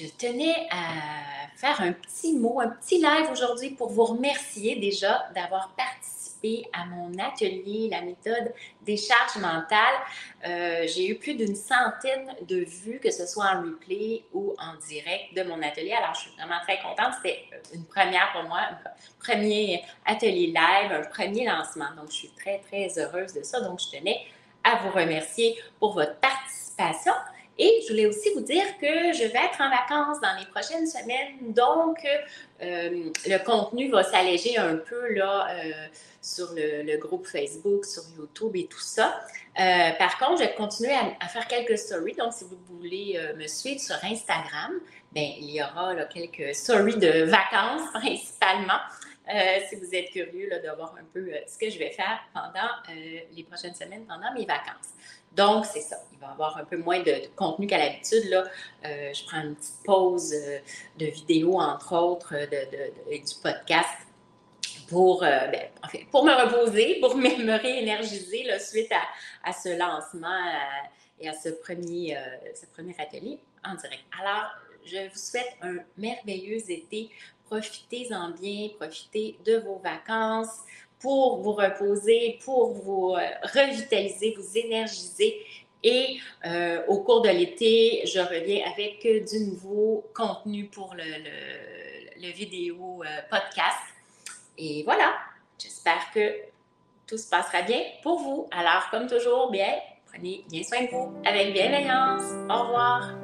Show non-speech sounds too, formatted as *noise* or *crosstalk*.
je tenais à faire un petit mot, un petit live aujourd'hui pour vous remercier déjà d'avoir participé à mon atelier, la méthode des charges mentales. Euh, j'ai eu plus d'une centaine de vues, que ce soit en replay ou en direct de mon atelier. Alors, je suis vraiment très contente. C'était une première pour moi, un premier atelier live, un premier lancement. Donc, je suis très, très heureuse de ça. Donc, je tenais à vous remercier pour votre participation. Et je voulais aussi vous dire que je vais être en vacances dans les prochaines semaines, donc euh, le contenu va s'alléger un peu là euh, sur le, groupe Facebook, sur YouTube et tout ça. Euh, par contre, je vais continuer à, faire quelques stories. Donc, si vous voulez me suivre sur Instagram, bien, il y aura quelques stories de vacances *laughs* principalement. si vous êtes curieux de voir un peu ce que je vais faire pendant les prochaines semaines, pendant mes vacances. Donc, c'est ça. Il va avoir un peu moins de, contenu qu'à l'habitude. Là. Euh, je prends une petite pause euh, de vidéo, entre autres, de, du podcast pour, euh, ben, pour me reposer, pour *laughs* me, réénergiser suite à, ce lancement et à ce premier, ce premier atelier en direct. Alors, je vous souhaite un merveilleux été. Profitez-en bien, profitez de vos vacances pour vous reposer, pour vous euh, revitaliser, vous énergiser. Et euh, au cours de l'été, je reviens avec du nouveau contenu pour le, vidéo euh, podcast. Et voilà, j'espère que tout se passera bien pour vous. Alors, comme toujours, bien, prenez bien soin de vous avec bienveillance. Au revoir.